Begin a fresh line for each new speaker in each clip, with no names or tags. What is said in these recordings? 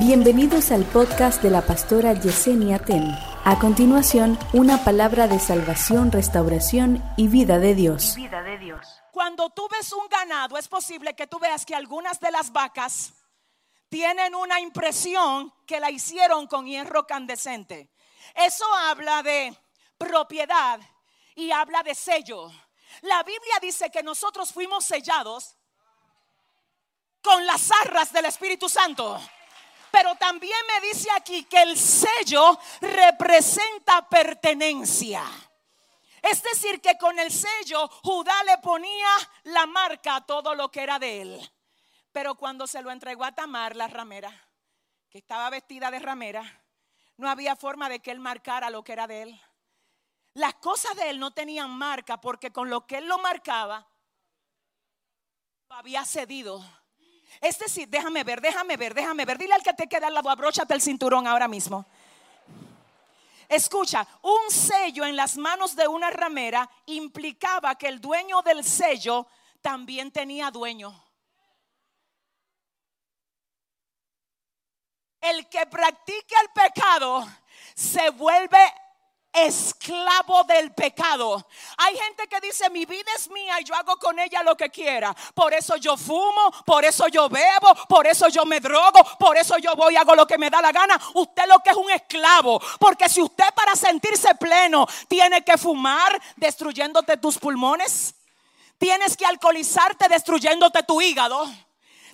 Bienvenidos al podcast de la pastora Yesenia Ten. A continuación, una palabra de salvación, restauración y vida de Dios.
vida de Dios.
Cuando tú ves un ganado, es posible que tú veas que algunas de las vacas tienen una impresión que la hicieron con hierro candescente. Eso habla de propiedad y habla de sello. La Biblia dice que nosotros fuimos sellados con las arras del Espíritu Santo. Pero también me dice aquí que el sello representa pertenencia. Es decir, que con el sello Judá le ponía la marca a todo lo que era de él. Pero cuando se lo entregó a Tamar, la ramera, que estaba vestida de ramera, no había forma de que él marcara lo que era de él. Las cosas de él no tenían marca porque con lo que él lo marcaba, había cedido. Es decir, déjame ver, déjame ver, déjame ver. Dile al que te queda al lado, abróchate el cinturón ahora mismo. Escucha, un sello en las manos de una ramera implicaba que el dueño del sello también tenía dueño. El que practique el pecado se vuelve esclavo del pecado. Hay gente que dice, mi vida es mía y yo hago con ella lo que quiera. Por eso yo fumo, por eso yo bebo, por eso yo me drogo, por eso yo voy y hago lo que me da la gana. Usted lo que es un esclavo. Porque si usted para sentirse pleno tiene que fumar destruyéndote tus pulmones, tienes que alcoholizarte destruyéndote tu hígado,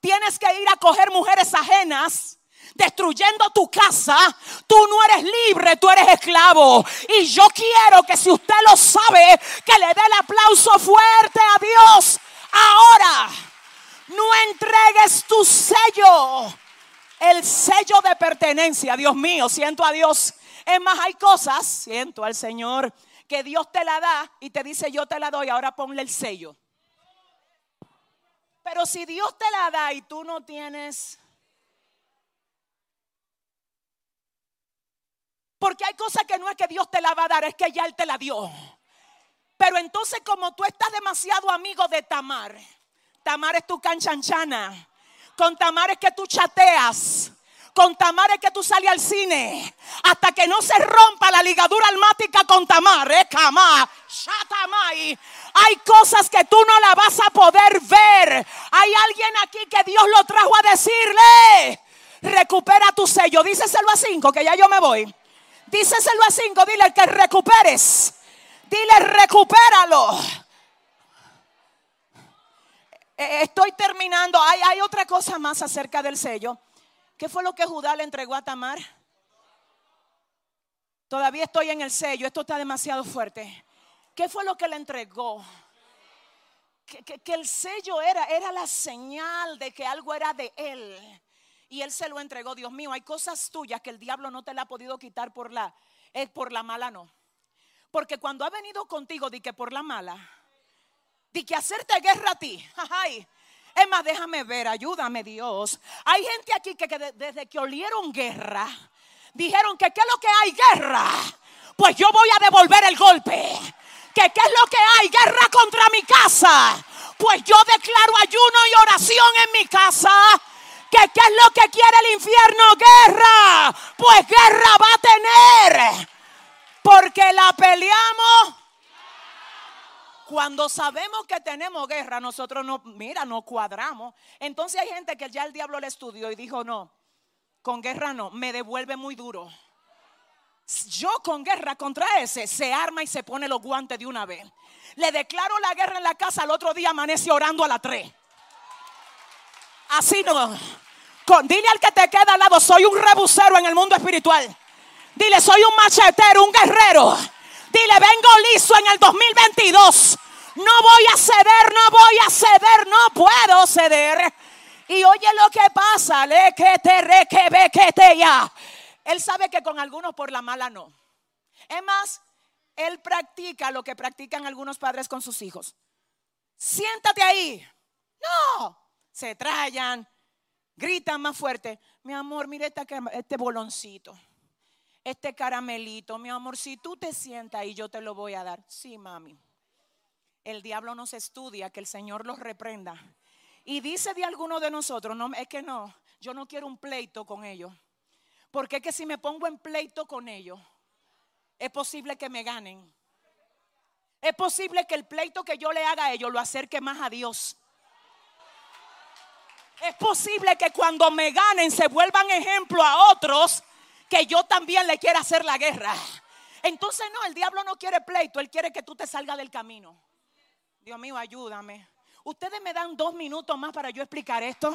tienes que ir a coger mujeres ajenas destruyendo tu casa, tú no eres libre, tú eres esclavo. Y yo quiero que si usted lo sabe, que le dé el aplauso fuerte a Dios. Ahora, no entregues tu sello, el sello de pertenencia. Dios mío, siento a Dios. Es más, hay cosas, siento al Señor, que Dios te la da y te dice yo te la doy, ahora ponle el sello. Pero si Dios te la da y tú no tienes Porque hay cosas que no es que Dios te la va a dar, es que ya Él te la dio. Pero entonces como tú estás demasiado amigo de Tamar, Tamar es tu canchanchana, con Tamar es que tú chateas. Con Tamar es que tú sales al cine hasta que no se rompa la ligadura almática con Tamar. ¿eh? Hay cosas que tú no la vas a poder ver. Hay alguien aquí que Dios lo trajo a decirle: recupera tu sello. Díselo a cinco, que ya yo me voy. Díceselo a cinco, dile que recuperes. Dile, recupéralo. Eh, estoy terminando. Hay, hay otra cosa más acerca del sello. ¿Qué fue lo que Judá le entregó a Tamar? Todavía estoy en el sello. Esto está demasiado fuerte. ¿Qué fue lo que le entregó? Que, que, que, el sello era, era la señal de que algo era de él y él se lo entregó. Dios mío, hay cosas tuyas que el diablo no te la ha podido quitar por la, es por la mala no. Porque cuando ha venido contigo, di que por la mala, di que hacerte guerra a ti. Ay, es más, déjame ver, ayúdame Dios. Hay gente aquí que, que desde que olieron guerra, dijeron que qué es lo que hay guerra. Pues yo voy a devolver el golpe. Que qué es lo que hay guerra contra mi casa. Pues yo declaro ayuno y oración en mi casa ¿Que qué es lo que quiere el infierno? Guerra. Pues guerra va a tener. Porque la peleamos. Cuando sabemos que tenemos guerra, nosotros no, mira, no cuadramos. Entonces hay gente que ya el diablo le estudió y dijo, no, con guerra no, me devuelve muy duro. Yo con guerra contra ese se arma y se pone los guantes de una vez. Le declaro la guerra en la casa, al otro día amanece orando a las tres. Así no. dile al que te queda al lado, soy un rebucero en el mundo espiritual. Dile, soy un machetero, un guerrero. Dile, vengo listo en el 2022. No voy a ceder, no voy a ceder, no puedo ceder. Y oye lo que pasa, le que te re que ve que te ya. Él sabe que con algunos por la mala no. Es más, él practica lo que practican algunos padres con sus hijos. Siéntate ahí. No, se trayan, gritan más fuerte. Mi amor, mire este, boloncito, este caramelito. Mi amor, si tú te sientas ahí, yo te lo voy a dar. Sí, mami. El diablo nos estudia, que el Señor los reprenda. Y dice de alguno de nosotros, no, es que no, yo no quiero un pleito con ellos. Porque es que si me pongo en pleito con ellos, es posible que me ganen. Es posible que el pleito que yo le haga a ellos lo acerque más a Dios. Es posible que cuando me ganen se vuelvan ejemplo a otros que yo también le quiera hacer la guerra. Entonces no, el diablo no quiere pleito, él quiere que tú te salgas del camino. Dios mío, ayúdame. Ustedes me dan dos minutos más para yo explicar esto.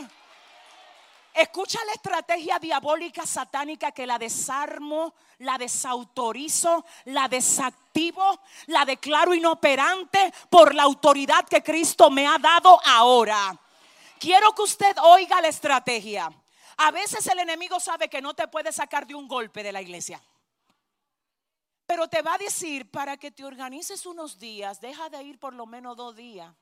Escucha la estrategia diabólica satánica que la desarmo, la desautorizo, la desactivo, la declaro inoperante por la autoridad que Cristo me ha dado ahora. Quiero que usted oiga la estrategia. A veces el enemigo sabe que no te puede sacar de un golpe de la iglesia. Pero te va a decir, para que te organices unos días, deja de ir por lo menos dos días.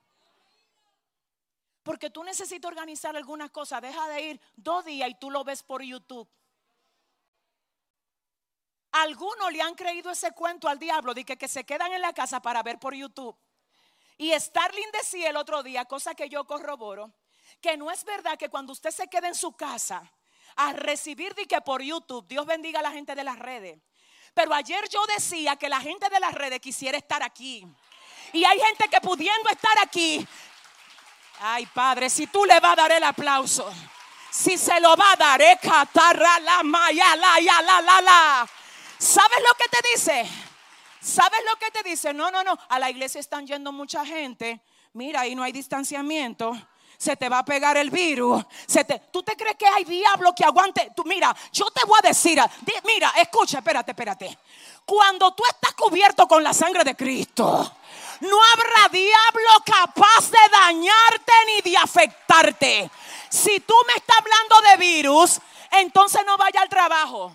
Porque tú necesitas organizar algunas cosas, deja de ir dos días y tú lo ves por YouTube. Algunos le han creído ese cuento al diablo de que, que se quedan en la casa para ver por YouTube. Y Starling decía el otro día, cosa que yo corroboro, que no es verdad que cuando usted se queda en su casa a recibir de que por YouTube, Dios bendiga a la gente de las redes. Pero ayer yo decía que la gente de las redes quisiera estar aquí. Y hay gente que pudiendo estar aquí, ay Padre, si tú le vas a dar el aplauso, si se lo va a dar, eh, la maya, la, ya, la, la. ¿Sabes lo que te dice? ¿Sabes lo que te dice? No, no, no. A la iglesia están yendo mucha gente. Mira, ahí no hay distanciamiento se te va a pegar el virus. Se te, ¿Tú te crees que hay diablo que aguante? Tú, mira, yo te voy a decir, mira, escucha, espérate, espérate. Cuando tú estás cubierto con la sangre de Cristo, no habrá diablo capaz de dañarte ni de afectarte. Si tú me estás hablando de virus, entonces no vaya al trabajo.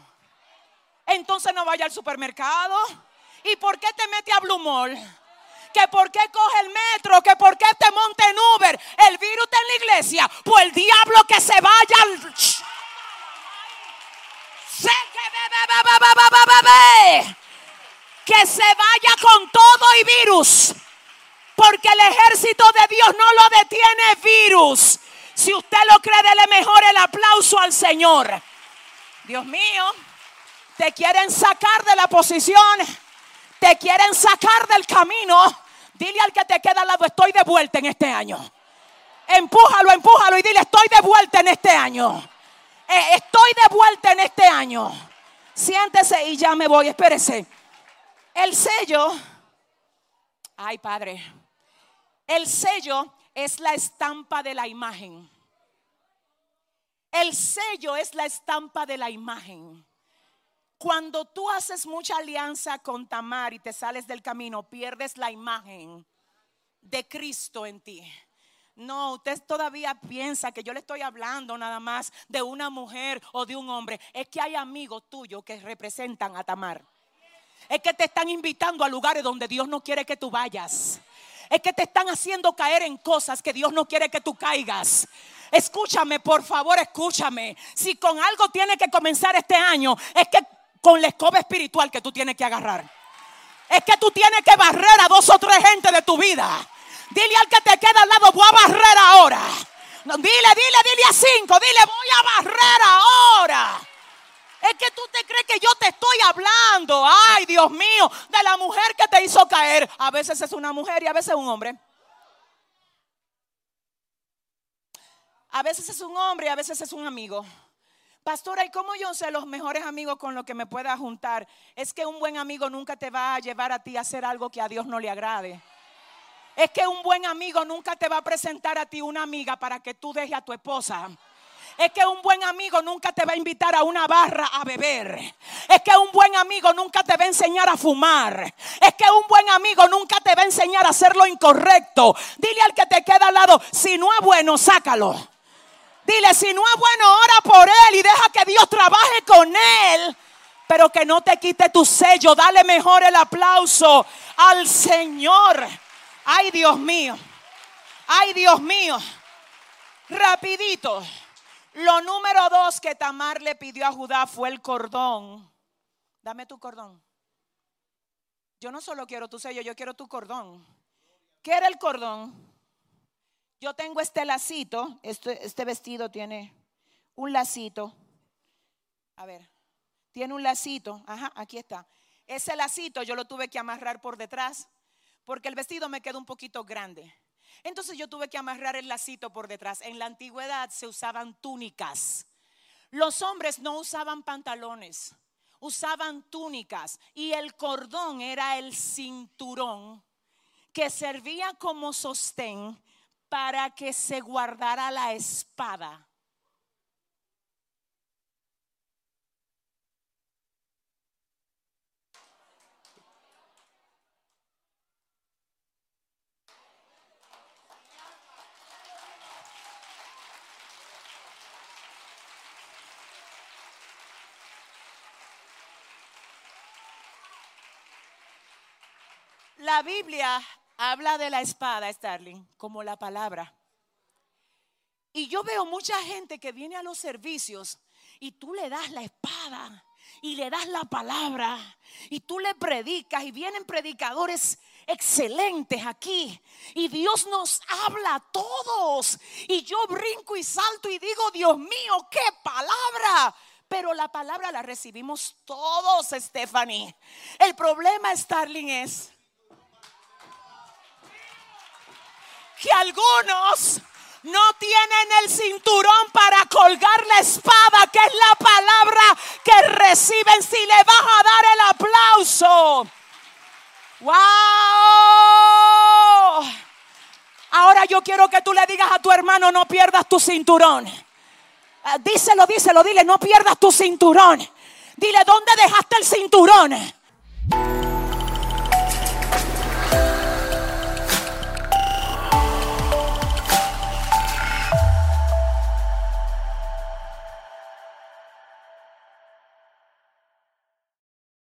Entonces no vaya al supermercado. ¿Y por qué te mete a Blue Mall? que por qué coge el metro, que por qué te monta en Uber. El virus está en la iglesia. Pues el diablo que se vaya que se vaya con todo y virus. Porque el ejército de Dios no lo detiene virus. Si usted lo cree, dele mejor el aplauso al Señor. Dios mío, te quieren sacar de la posición te quieren sacar del camino, dile al que te queda al lado, estoy de vuelta en este año. Empújalo, empújalo y dile, estoy de vuelta en este año. Eh, estoy de vuelta en este año. Siéntese y ya me voy, espérese. El sello, ay Padre, el sello es la estampa de la imagen. El sello es la estampa de la imagen. Cuando tú haces mucha alianza con Tamar y te sales del camino, pierdes la imagen de Cristo en ti. No, usted todavía piensa que yo le estoy hablando nada más de una mujer o de un hombre. Es que hay amigos tuyos que representan a Tamar. Es que te están invitando a lugares donde Dios no quiere que tú vayas. Es que te están haciendo caer en cosas que Dios no quiere que tú caigas. Escúchame, por favor, escúchame. Si con algo tiene que comenzar este año, es que con la escoba espiritual que tú tienes que agarrar. Es que tú tienes que barrer a dos o tres gente de tu vida. Dile al que te queda al lado, voy a barrer ahora. Dile, dile, dile a cinco, dile, voy a barrer ahora. Es que tú te crees que yo te estoy hablando, ay Dios mío, de la mujer que te hizo caer. A veces es una mujer y a veces un hombre. A veces es un hombre y a veces es un amigo. Pastora, ¿y cómo yo sé los mejores amigos con los que me pueda juntar? Es que un buen amigo nunca te va a llevar a ti a hacer algo que a Dios no le agrade. Es que un buen amigo nunca te va a presentar a ti una amiga para que tú dejes a tu esposa. Es que un buen amigo nunca te va a invitar a una barra a beber. Es que un buen amigo nunca te va a enseñar a fumar. Es que un buen amigo nunca te va a enseñar a hacer lo incorrecto. Dile al que te queda al lado, si no es bueno, sácalo. Dile, si no es bueno, ora por él y deja que Dios trabaje con él. Pero que no te quite tu sello. Dale mejor el aplauso al Señor. Ay, Dios mío. Ay, Dios mío. Rapidito. Lo número dos que Tamar le pidió a Judá fue el cordón. Dame tu cordón. Yo no solo quiero tu sello, yo quiero tu cordón. ¿Qué era el cordón? Yo tengo este lacito, este, este vestido tiene un lacito. A ver, tiene un lacito. Ajá, aquí está. Ese lacito yo lo tuve que amarrar por detrás porque el vestido me quedó un poquito grande. Entonces yo tuve que amarrar el lacito por detrás. En la antigüedad se usaban túnicas. Los hombres no usaban pantalones, usaban túnicas y el cordón era el cinturón que servía como sostén para que se guardara la espada. La Biblia habla de la espada, Starling, como la palabra. Y yo veo mucha gente que viene a los servicios y tú le das la espada y le das la palabra y tú le predicas y vienen predicadores excelentes aquí y Dios nos habla a todos y yo brinco y salto y digo, Dios mío, qué palabra. Pero la palabra la recibimos todos, Stephanie. El problema, Starling, es que algunos no tienen el cinturón para colgar la espada, que es la palabra que reciben si le vas a dar el aplauso. ¡Wow! Ahora yo quiero que tú le digas a tu hermano, no pierdas tu cinturón. Ah, díselo, díselo, dile, no pierdas tu cinturón. Dile, ¿dónde dejaste el cinturón?